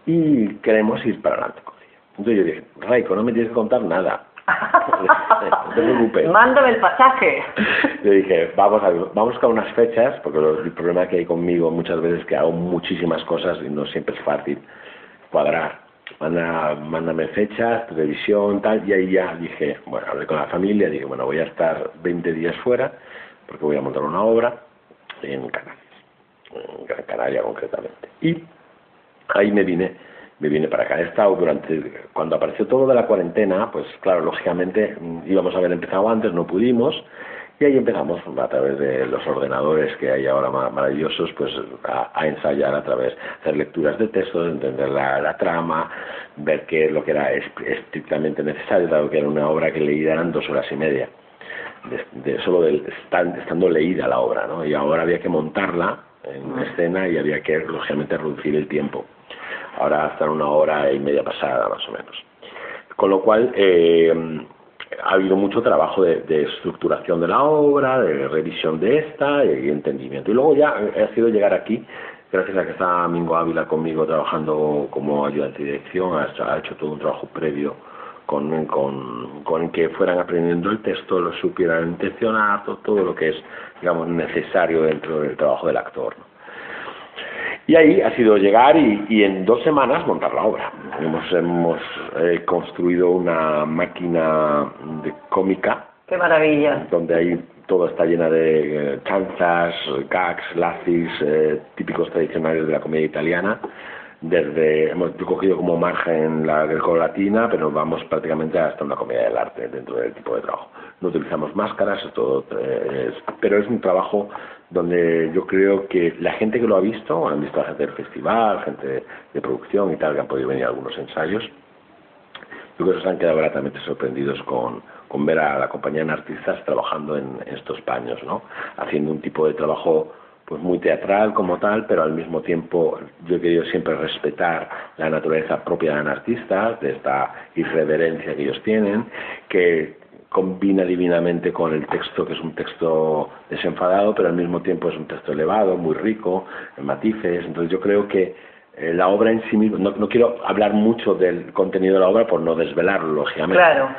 y queremos ir para adelante con ella. Entonces yo dije, Raiko, no me tienes que contar nada. [laughs] no te preocupes. Mándame el pasaje. Yo dije, vamos a, vamos buscar unas fechas, porque el problema que hay conmigo muchas veces es que hago muchísimas cosas y no siempre es fácil cuadrar. Manda, mándame fechas, televisión, tal, y ahí ya dije, bueno, hablé con la familia, dije, bueno, voy a estar 20 días fuera, porque voy a montar una obra en Canarias, en Gran Canaria concretamente. Y ahí me vine, me vine para acá. He estado durante, cuando apareció todo de la cuarentena, pues claro, lógicamente mm, íbamos a haber empezado antes, no pudimos, y ahí empezamos a través de los ordenadores que hay ahora maravillosos, pues a, ensayar a través, hacer lecturas de textos, entender la, trama, ver qué es lo que era estrictamente necesario, dado que era una obra que leía eran dos horas y media de, solo del, estando leída la obra, ¿no? Y ahora había que montarla en ah. escena y había que, lógicamente, reducir el tiempo. Ahora hasta una hora y media pasada, más o menos. Con lo cual, eh, ha habido mucho trabajo de, estructuración de la obra, de revisión de esta y entendimiento. Y luego ya ha sido llegar aquí, gracias a que está Mingo Ávila conmigo trabajando como ayudante de dirección, ha hecho todo un trabajo previo con, con, con, que fueran aprendiendo el texto, lo supieran intencionar, todo, lo que es, digamos, necesario dentro del trabajo del actor. Y ahí ha sido llegar y, y, en dos semanas montar la obra. Hemos, hemos eh, construido una máquina de cómica. ¡Qué maravilla! Donde hay todo está llena de chanzas, gags, lazis, típicos tradicionales de la comedia italiana desde hemos cogido como margen la greco-latina, pero vamos prácticamente hasta una comedia del arte dentro del tipo de trabajo. No utilizamos máscaras, todo, pero es un trabajo donde yo creo que la gente que lo ha visto, han visto a gente del festival, gente de, producción y tal, que han podido venir a algunos ensayos, yo creo que se han quedado gratamente sorprendidos con, con ver a la compañía de artistas trabajando en, en estos paños, ¿no? haciendo un tipo de trabajo pues muy teatral como tal, pero al mismo tiempo yo he querido siempre respetar la naturaleza propia de los artistas, de esta irreverencia que ellos tienen, que combina divinamente con el texto, que es un texto desenfadado, pero al mismo tiempo es un texto elevado, muy rico, en matices. Entonces yo creo que eh, la obra en sí misma, no, quiero hablar mucho del contenido de la obra por no desvelarlo, lógicamente. Claro,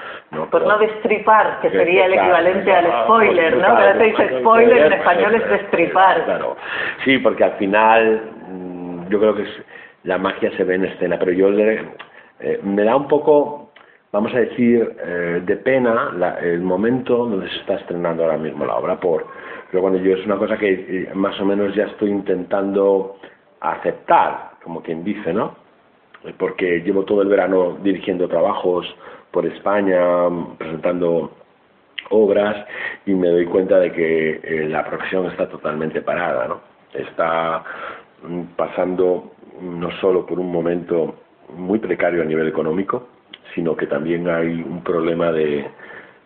por no destripar, que sería el equivalente al spoiler, ¿no? Se dice spoiler, en español es destripar. Claro, sí, porque al final mm, yo creo que la magia se ve en escena, pero yo eh, me da un poco, vamos a decir, eh, de pena el momento donde se está estrenando ahora mismo la obra, por, pero bueno, yo es una cosa que más o menos ya estoy intentando aceptar, como quien dice, ¿no? Porque llevo todo el verano dirigiendo trabajos por España, presentando obras y me doy cuenta de que eh, la profesión está totalmente parada, ¿no? Está mm, pasando no solo por un momento muy precario a nivel económico, sino que también hay un problema de,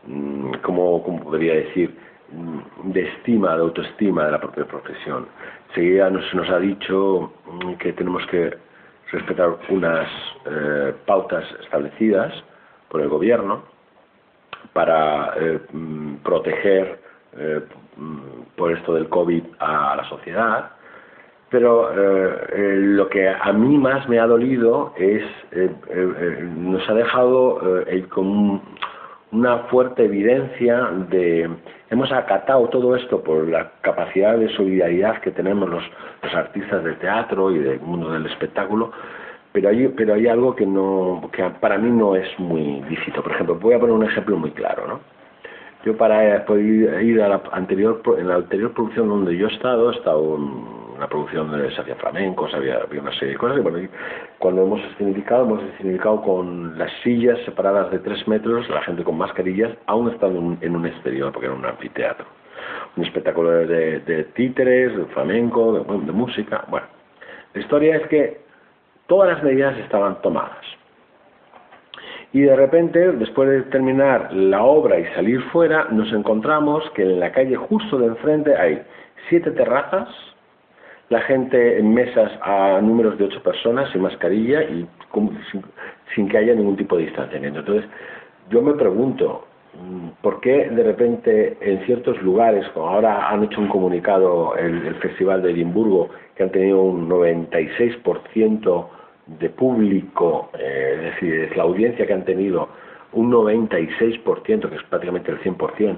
mm, ¿cómo, cómo podría decir?, mm, de estima, de autoestima de la propia profesión. Seguida nos, nos ha dicho mm, que tenemos que respetar unas eh, pautas establecidas por el gobierno para eh, mm, proteger eh, mm, por esto del COVID a la sociedad. Pero lo que a mí más me ha dolido es, nos ha dejado con una fuerte evidencia de hemos acatado todo esto por la capacidad de solidaridad que tenemos los, los artistas del teatro y del mundo del espectáculo, pero hay, pero hay algo que, no, que para mí no es muy lícito. Por ejemplo, voy a poner un ejemplo muy claro. ¿no? Yo para poder ir a la anterior, en la anterior producción donde yo he estado, he estado una producción de se hacía flamenco, había, había una serie de cosas. Y bueno, cuando hemos escenificado, hemos escenificado con las sillas separadas de tres metros, la gente con mascarillas, aún estando en un exterior, porque era un anfiteatro. Un espectáculo de, títeres, de flamenco, de, de música. Bueno, la historia es que todas las medidas estaban tomadas. Y de repente, después de terminar la obra y salir fuera, nos encontramos que en la calle justo de enfrente hay siete terrazas, la gente en mesas a números de ocho personas sin mascarilla y sin, que haya ningún tipo de distanciamiento. Entonces, yo me pregunto, mm, ¿por qué de repente en ciertos lugares, como ahora han hecho un comunicado el, el Festival de Edimburgo, que han tenido un 96% de público, eh, es decir, es la audiencia que han tenido, un 96%, que es prácticamente el 100%,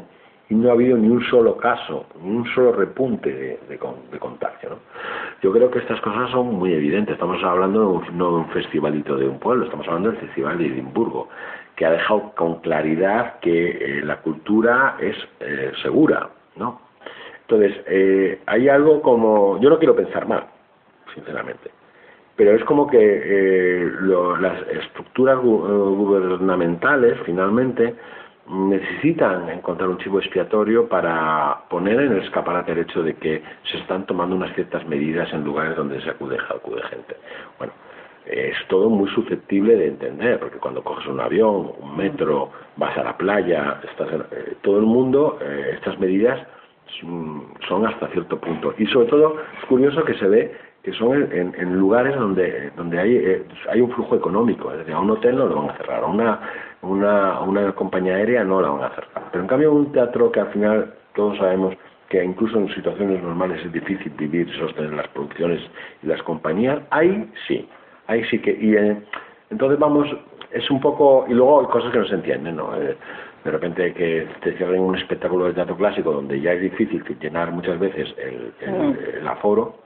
y no ha habido ni un solo caso, ni un solo repunte de, de, contagio. ¿no? Yo creo que estas cosas son muy evidentes. Estamos hablando no de un festivalito de un pueblo, estamos hablando del Festival de Edimburgo, que ha dejado con claridad que eh, la cultura es eh, segura. ¿no? Entonces, eh, hay algo como... Yo no quiero pensar mal, sinceramente pero es como que eh, las estructuras gubernamentales finalmente necesitan encontrar un chivo expiatorio para poner en el escaparate el hecho de que se están tomando unas ciertas medidas en lugares donde se acude, acude gente. Bueno, es todo muy susceptible de entender, porque cuando coges un avión, un metro, vas a la playa, estás eh, todo el mundo, eh, estas medidas son hasta cierto punto. Y sobre todo es curioso que se ve que son en, en lugares donde, donde hay, eh, hay un flujo económico, es decir, a un hotel no lo van a cerrar, a una, una, una compañía aérea no la van a cerrar. Pero en cambio un teatro que al final todos sabemos que incluso en situaciones normales es difícil vivir y sostener las producciones y las compañías, ahí sí, ahí sí que... Y eh, entonces vamos, es un poco... Y luego hay cosas que no se entienden, ¿no? Eh, de repente que te cierren un espectáculo de teatro clásico donde ya es difícil llenar muchas veces el, el, el aforo,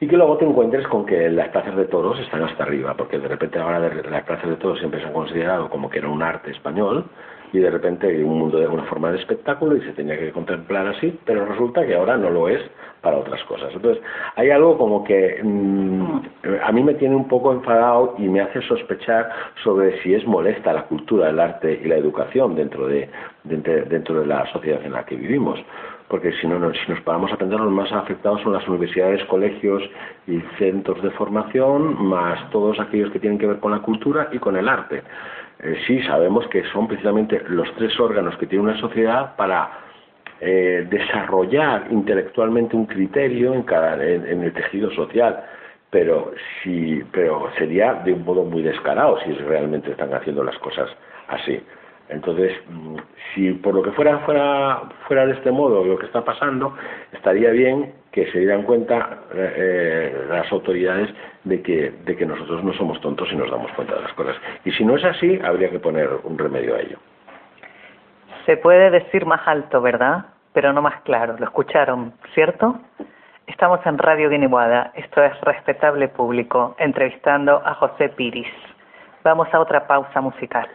y que luego te encuentres con que las plazas de toros están hasta arriba, porque de repente ahora las plazas de toros siempre se han considerado como que era un arte español y de repente un mundo de una forma de espectáculo y se tenía que contemplar así, pero resulta que ahora no lo es para otras cosas. Entonces, hay algo como que mm, a mí me tiene un poco enfadado y me hace sospechar sobre si es molesta la cultura, el arte y la educación dentro de, dentro de la sociedad en la que vivimos porque si no, si nos paramos a pensar, los más afectados son las universidades, colegios y centros de formación, más todos aquellos que tienen que ver con la cultura y con el arte. Eh, sí, sabemos que son precisamente los tres órganos que tiene una sociedad para eh, desarrollar intelectualmente un criterio en, cada, en, el tejido social, pero, sí, pero sería de un modo muy descarado si realmente están haciendo las cosas así. Entonces, mm, si por lo que fuera fuera fuera de este modo lo que está pasando, estaría bien que se dieran cuenta eh, eh, las autoridades de que, de que nosotros no somos tontos y nos damos cuenta de las cosas. Y si no es así, habría que poner un remedio a ello. Se puede decir más alto, ¿verdad? Pero no más claro. ¿Lo escucharon, cierto? Estamos en Radio Guiniguada. Esto es Respetable Público, entrevistando a José Piris. Vamos a otra pausa musical.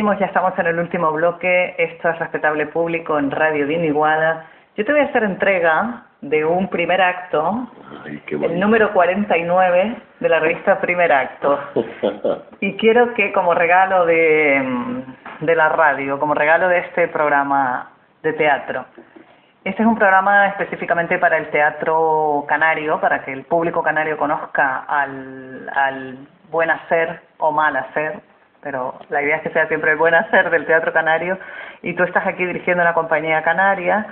Seguimos, ya estamos en el último bloque. Esto es Respetable Público en Radio Diniguada. Yo te voy a hacer entrega de un primer acto, el número 49 de la revista Primer Acto. [laughs] y quiero que como regalo de, de la radio, como regalo de este programa de teatro, este es un programa específicamente para el teatro canario, para que el público canario conozca al, al buen hacer o mal hacer, pero la idea es que sea siempre el buen hacer del teatro canario. Y tú estás aquí dirigiendo una compañía canaria,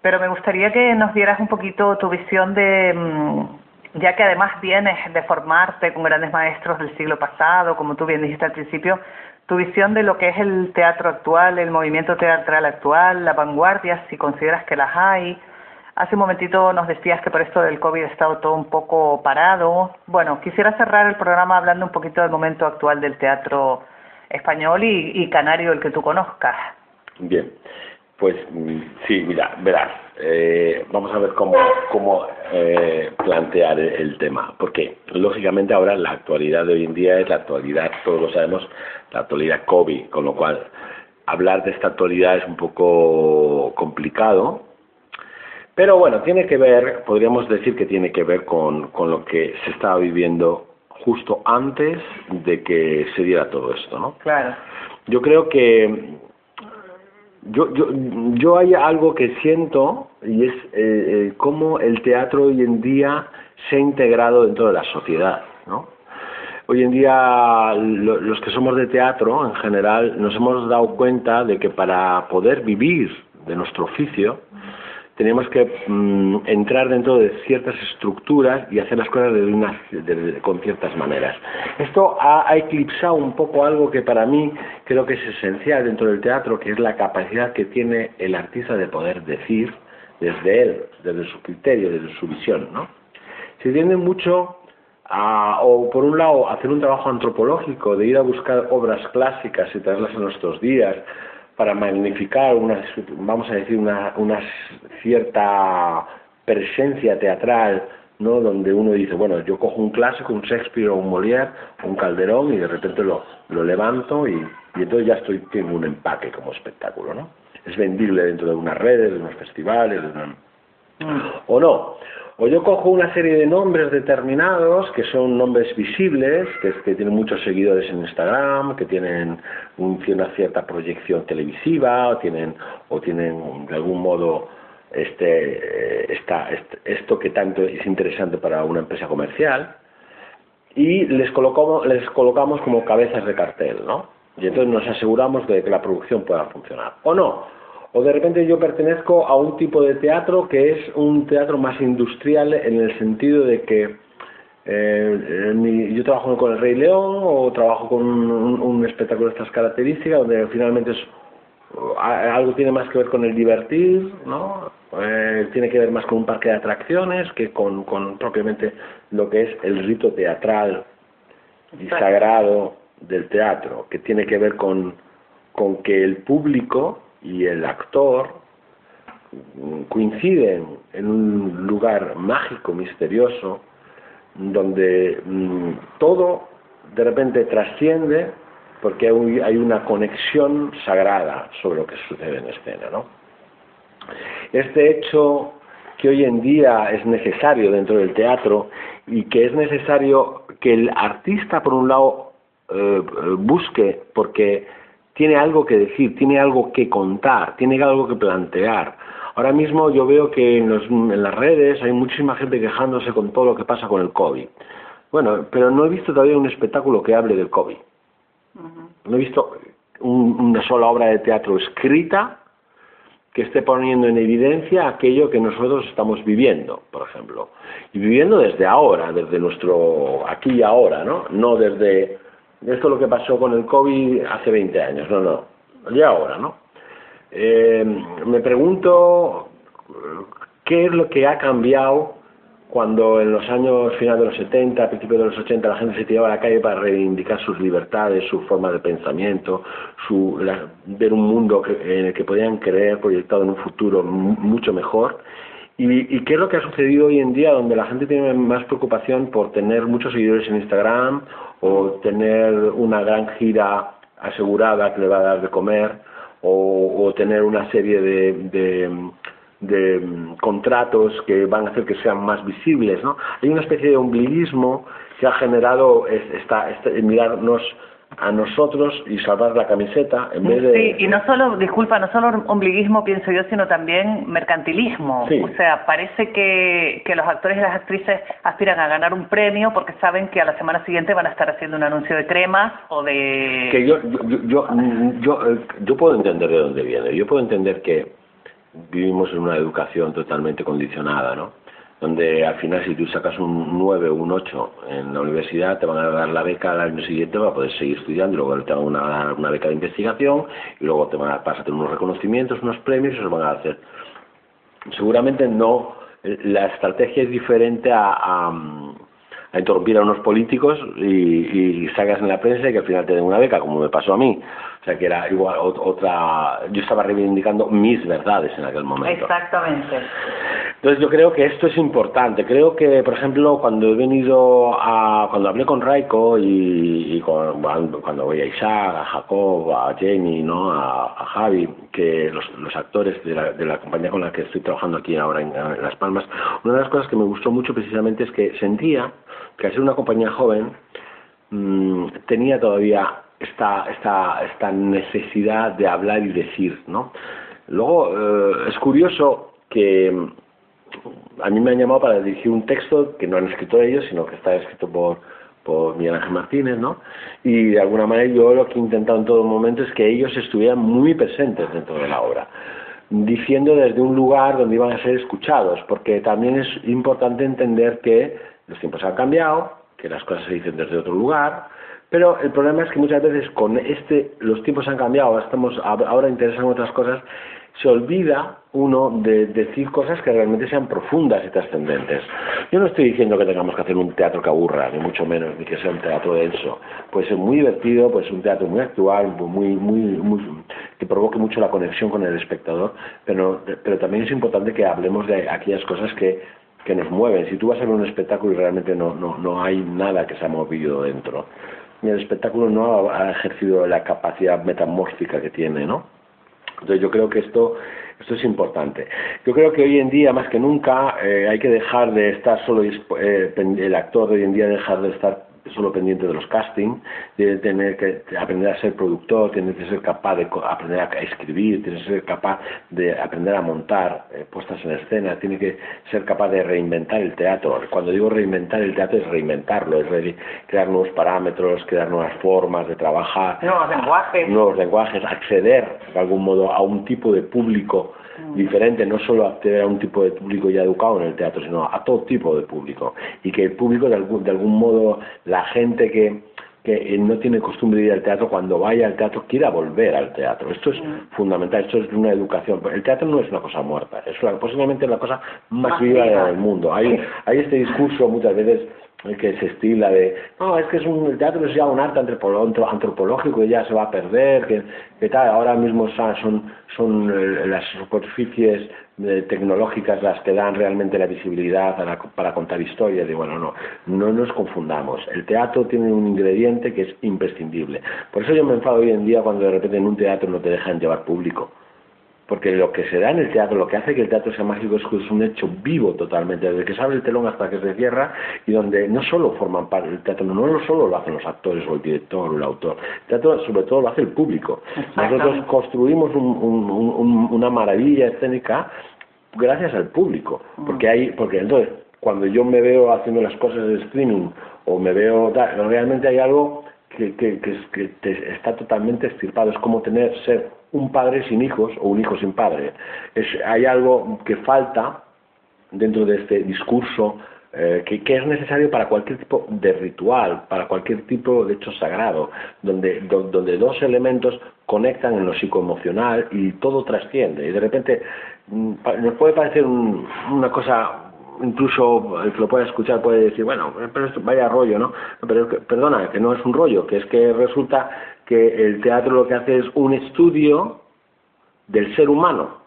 pero me gustaría que nos dieras un poquito tu visión de, mm, ya que además vienes de formarte con grandes maestros del siglo pasado, como tú bien dijiste al principio, tu visión de lo que es el teatro actual, el movimiento teatral actual, la vanguardia, si consideras que las hay. Hace un momentito nos decías que por esto del COVID ha estado todo un poco parado. Bueno, quisiera cerrar el programa hablando un poquito del momento actual del teatro español y, canario, el que tú conozcas. Bien, pues mm, sí, mira, verás, eh, vamos a ver cómo, cómo eh, plantear el, tema, porque lógicamente ahora la actualidad de hoy en día es la actualidad, todos lo sabemos, la actualidad COVID, con lo cual hablar de esta actualidad es un poco complicado, pero bueno, tiene que ver, podríamos decir que tiene que ver con, con lo que se estaba viviendo justo antes de que se diera todo esto, ¿no? Claro. Yo creo que yo, yo, yo hay algo que siento y es eh, eh, cómo el teatro hoy en día se ha integrado dentro de la sociedad, ¿no? Hoy en día los que somos de teatro en general nos hemos dado cuenta de que para poder vivir de nuestro oficio tenemos que mm, entrar dentro de ciertas estructuras y hacer las cosas de una, con ciertas maneras. Esto ha, eclipsado un poco algo que para mí creo que es esencial dentro del teatro, que es la capacidad que tiene el artista de poder decir desde él, desde su criterio, desde su visión. ¿no? Se tiende mucho a, o por un lado, hacer un trabajo antropológico, de ir a buscar obras clásicas y traerlas a nuestros días, para magnificar una, vamos a decir, una, una cierta presencia teatral, ¿no? Donde uno dice, bueno, yo cojo un clásico, un Shakespeare o un Molière, un Calderón y de repente lo, lo levanto y, y entonces ya estoy tengo un empaque como espectáculo, ¿no? Es vendible dentro de unas redes, de unos festivales, de una... O no. O yo cojo una serie de nombres determinados que son nombres visibles, que, tienen muchos seguidores en Instagram, que tienen una cierta proyección televisiva, o tienen, o tienen de algún modo este, esta, esto que tanto es interesante para una empresa comercial, y les colocamos, les colocamos como cabezas de cartel, ¿no? Y entonces nos aseguramos de que la producción pueda funcionar. O no, o de repente yo pertenezco a un tipo de teatro que es un teatro más industrial en el sentido de que eh, yo trabajo con el Rey León o trabajo con un, espectáculo de estas características donde finalmente es, algo tiene más que ver con el divertir, ¿no? Eh, tiene que ver más con un parque de atracciones que con, con propiamente lo que es el rito teatral y sagrado del teatro, que tiene que ver con, con que el público y el actor coinciden en un lugar mágico, misterioso, donde mm, todo de repente trasciende porque hay una conexión sagrada sobre lo que sucede en escena. ¿no? Este hecho que hoy en día es necesario dentro del teatro y que es necesario que el artista, por un lado, eh, busque, porque tiene algo que decir, tiene algo que contar, tiene algo que plantear. Ahora mismo yo veo que en, las redes hay muchísima gente quejándose con todo lo que pasa con el COVID. Bueno, pero no he visto todavía un espectáculo que hable del COVID. No he visto una sola obra de teatro escrita que esté poniendo en evidencia aquello que nosotros estamos viviendo, por ejemplo. Y viviendo desde ahora, desde nuestro aquí y ahora, ¿no? No desde esto es lo que pasó con el COVID hace 20 años, no, no, ya ahora, ¿no? Eh, me pregunto qué es lo que ha cambiado cuando en los años finales de los 70, a principios de los 80, la gente se tiraba a la calle para reivindicar sus libertades, su forma de pensamiento, su, ver un mundo en el que podían creer proyectado en un futuro mucho mejor. Y, ¿Y qué es lo que ha sucedido hoy en día, donde la gente tiene más preocupación por tener muchos seguidores en Instagram o tener una gran gira asegurada que le va a dar de comer o, tener una serie de, de, contratos que van a hacer que sean más visibles, ¿no? Hay una especie de ombliguismo que ha generado esta, este, mirarnos a nosotros y salvar la camiseta en vez de... Sí, y no solo, disculpa, no solo ombliguismo pienso yo, sino también mercantilismo. O sea, parece que, que los actores y las actrices aspiran a ganar un premio porque saben que a la semana siguiente van a estar haciendo un anuncio de cremas o de... Que yo, yo, yo, yo, eh, yo puedo entender de dónde viene. Yo puedo entender que vivimos en una educación totalmente condicionada, ¿no? Donde al final si tú sacas un 9 o un 8 en la universidad te van a dar la beca al año siguiente para poder seguir estudiando y luego te van a dar una beca de investigación y luego te van a pasar unos reconocimientos, unos premios y se van a hacer. Seguramente no, la estrategia es diferente a, a, a a unos políticos y, y sacas en la prensa y que al final te den una beca, como me pasó a mí. O sea, que era igual otra... Yo estaba reivindicando mis verdades en aquel momento. Exactamente. Entonces yo creo que esto es importante. Creo que, por ejemplo, cuando he venido a... Cuando hablé con Raiko y, cuando voy a Isaac, a Jacob, a Jamie, ¿no? A, Javi, que los, los actores de la, de la, compañía con la que estoy trabajando aquí ahora en, Las Palmas, una de las cosas que me gustó mucho precisamente es que sentía que al ser una compañía joven mmm, tenía todavía esta, esta, esta necesidad de hablar y decir, ¿no? Luego, eh, es curioso que mm, a mí me han llamado para dirigir un texto que no han escrito ellos, sino que está escrito por, por Miguel Ángel Martínez, ¿no? Y de alguna manera yo lo que he intentado en todo momento es que ellos estuvieran muy presentes dentro de la obra, diciendo desde un lugar donde iban a ser escuchados, porque también es importante entender que los tiempos han cambiado, que las cosas se dicen desde otro lugar, pero el problema es que muchas veces con este, los tiempos han cambiado, estamos, ahora interesan otras cosas, se olvida uno de decir cosas que realmente sean profundas y trascendentes. Yo no estoy diciendo que tengamos que hacer un teatro que aburra, ni mucho menos, ni que sea un teatro denso. Puede ser muy divertido, puede un teatro muy actual, muy, muy, que provoque mucho la conexión con el espectador, pero, pero también es importante que hablemos de aquellas cosas que, que nos mueven. Si tú vas a ver un espectáculo y realmente no, no, no hay nada que se ha movido dentro, el espectáculo no ha, ejercido la capacidad metamórfica que tiene, ¿no? Entonces yo creo que esto esto es importante. Yo creo que hoy en día, más que nunca, eh, hay que dejar de estar solo, eh, el actor de hoy en día dejar de estar solo pendiente de los castings, tiene que tener que aprender a ser productor, tiene que ser capaz de aprender a escribir, tiene que ser capaz de aprender a montar eh, puestas en escena, tiene que ser capaz de reinventar el teatro. Cuando digo reinventar el teatro es reinventarlo, es crear nuevos parámetros, crear nuevas formas de trabajar, nuevos lenguajes, nuevos lenguajes, acceder de algún modo a un tipo de público. Diferente, no solo acceder a un tipo de público ya educado en el teatro, sino a todo tipo de público. Y que el público, de algún, de algún modo, la gente que, que no tiene costumbre de ir al teatro, cuando vaya al teatro quiera volver al teatro. Esto es mm. fundamental, esto es una educación. El teatro no es una cosa muerta, es posiblemente la cosa más, viva del mundo. Hay, hay este discurso muchas veces que se estila de, no, es que es un, el teatro es ya un arte antropológico y ya se va a perder, que, que tal, ahora mismo son, son eh, las superficies eh, tecnológicas las que dan realmente la visibilidad para, para contar historias, y bueno, no, no nos confundamos, el teatro tiene un ingrediente que es imprescindible, por eso yo me enfado hoy en día cuando de repente en un teatro no te dejan llevar público, porque lo que se da en el teatro, lo que hace que el teatro sea mágico es que es un hecho vivo totalmente, desde que se abre el telón hasta que se cierra, y donde no solo forman parte del teatro, no solo lo hacen los actores o el director o el autor, el teatro sobre todo lo hace el público. Nosotros construimos una maravilla escénica gracias al público, porque hay, porque entonces cuando yo me veo haciendo las cosas de streaming o me veo, realmente hay algo que, que, que, está totalmente estirpado, es como tener ser un padre sin hijos o un hijo sin padre. Es, hay algo que falta dentro de este discurso eh, que, es necesario para cualquier tipo de ritual, para cualquier tipo de hecho sagrado, donde, donde dos elementos conectan en lo psicoemocional y todo trasciende. Y de repente mm, nos puede parecer una cosa incluso el que lo pueda escuchar puede decir, bueno, pero esto vaya rollo, ¿no? Pero perdona, que no es un rollo, que es que resulta que el teatro lo que hace es un estudio del ser humano.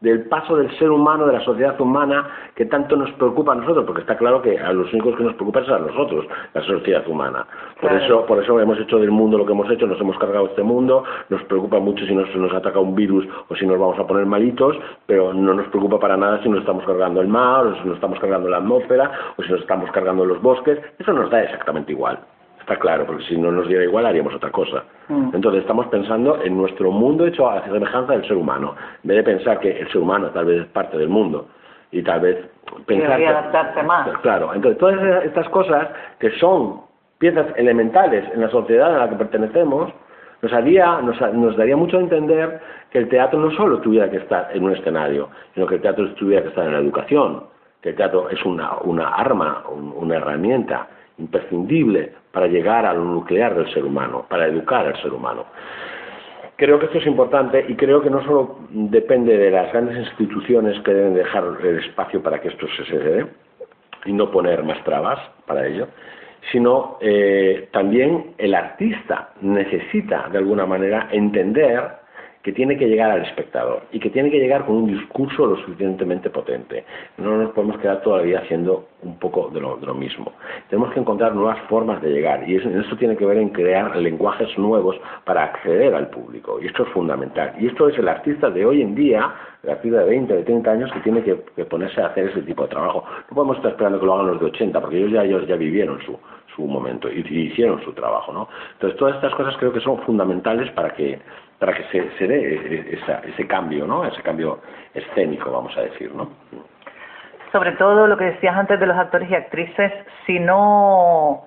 del paso del ser humano, de la sociedad humana, que tanto nos preocupa a nosotros, porque está claro que a los únicos que nos preocupa es a nosotros, la sociedad humana. Por eso, por eso hemos hecho del mundo lo que hemos hecho, nos hemos cargado este mundo, nos preocupa mucho si nos, nos ataca un virus o si nos vamos a poner malitos, pero no nos preocupa para nada si nos estamos cargando el mar, o si nos estamos cargando la atmósfera, o si nos estamos cargando los bosques, eso nos da exactamente igual. Está claro, porque si no nos diera igual haríamos otra cosa. Mm. Entonces estamos pensando en nuestro mundo hecho a semejanza del ser humano, en vez de pensar que el ser humano tal vez es parte del mundo y tal vez pensar que, adaptarse más. Claro, entonces todas estas cosas que son piezas elementales en la sociedad a la que pertenecemos, nos, haría, nos, nos, daría mucho a entender que el teatro no solo tuviera que estar en un escenario, sino que el teatro tuviera que estar en la educación, que el teatro es una, una arma, una herramienta imprescindible para llegar a lo nuclear del ser humano, para educar al ser humano. Creo que esto es importante y creo que no solo depende de las grandes instituciones que deben dejar el espacio para que esto se dé y no poner más trabas para ello, sino eh, también el artista necesita de alguna manera entender que tiene que llegar al espectador y que tiene que llegar con un discurso lo suficientemente potente. No nos podemos quedar todavía haciendo un poco de lo, mismo. Tenemos que encontrar nuevas formas de llegar y eso, tiene que ver en crear lenguajes nuevos para acceder al público y esto es fundamental. Y esto es el artista de hoy en día, el artista de 20, de 30 años que tiene que, ponerse a hacer ese tipo de trabajo. No podemos estar esperando que lo hagan los de 80 porque ellos ya, ellos ya vivieron su, su momento y hicieron su trabajo. ¿no? Entonces todas estas cosas creo que son fundamentales para que para que se, se dé ese cambio, ¿no? Ese cambio escénico, vamos a decir, ¿no? Sobre todo lo que decías antes de los actores y actrices, si no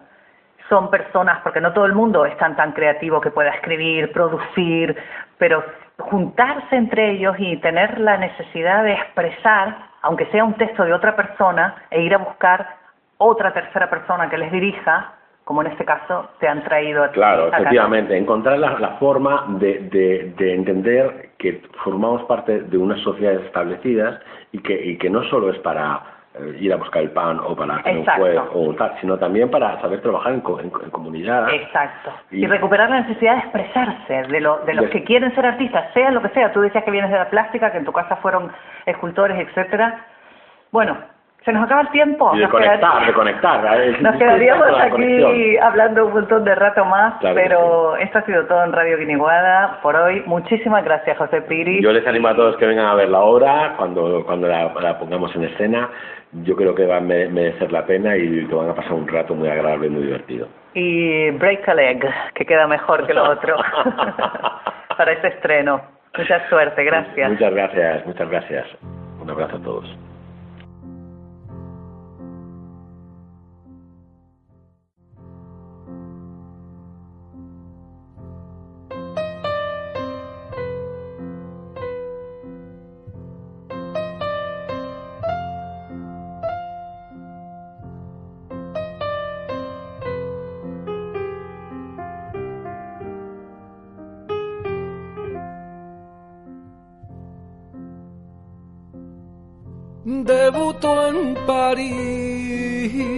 son personas, porque no todo el mundo es tan tan creativo que pueda escribir, producir, pero juntarse entre ellos y tener la necesidad de expresar, aunque sea un texto de otra persona, e ir a buscar otra tercera persona que les dirija, como en este caso te han traído a ti. Claro, efectivamente, encontrar la, forma de, de, entender que formamos parte de unas sociedades establecidas y que, y que no solo es para eh, ir a buscar el pan o para hacer un juego o tal, sino también para saber trabajar en, comunidad. Exacto. Y, recuperar la necesidad de expresarse de, lo, de los que quieren ser artistas, sea lo que sea. Tú decías que vienes de la plástica, que en tu casa fueron escultores, etcétera. Bueno, se nos acaba el tiempo. Y de conectar, de conectar. Nos quedaríamos aquí hablando un montón de rato más, pero esto ha sido todo en Radio Guiniguada por hoy. Muchísimas gracias, José Piri. Yo les animo a todos que vengan a ver la obra cuando, cuando la, pongamos en escena. Yo creo que va a merecer la pena y que van a pasar un rato muy agradable y muy divertido. Y Break a Leg, que queda mejor que lo otro [laughs] [laughs] para este estreno. Mucha suerte, gracias. Muchas gracias, muchas gracias. Un abrazo a todos. París.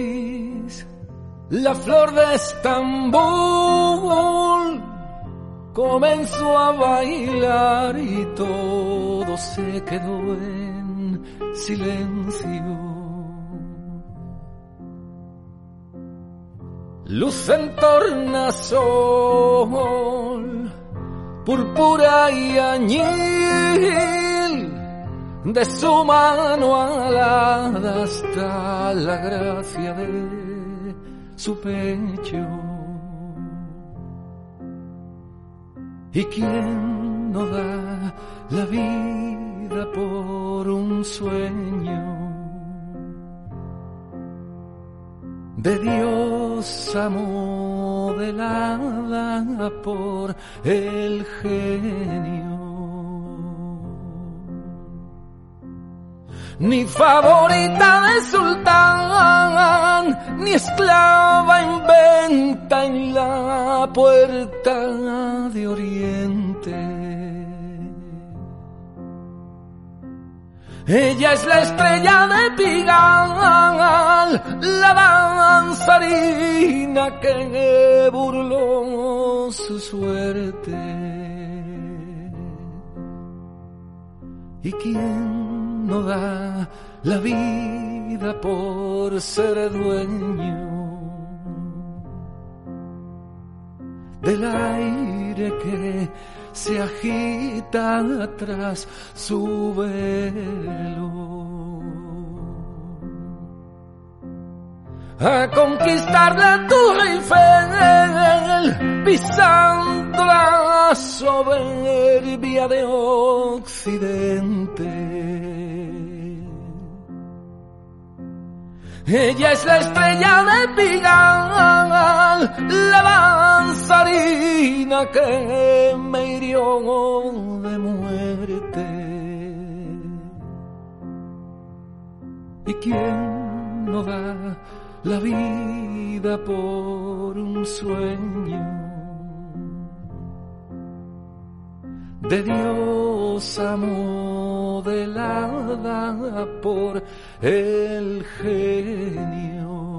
La flor de Estambul comenzó a bailar y todo se quedó en silencio. Luz en tornasol, púrpura y añil de su mano alada está la gracia de su pecho. ¿Y quién no da la vida por un sueño? De Dios modelada por el genio. Ni favorita de sultán, ni esclava en venta en la puerta de Oriente. Ella es la estrella de Pigal, la danzarina que burló su suerte ¿Y quién no da la vida por ser dueño del aire que se agita tras su velo? a conquistar la Torre Eiffel, pisando la soberbia de Occidente. Ella es la estrella de Pigal, la danzarina que me hirió de muerte. ¿Y quién no da la vida por un sueño de diosa modelada por el genio.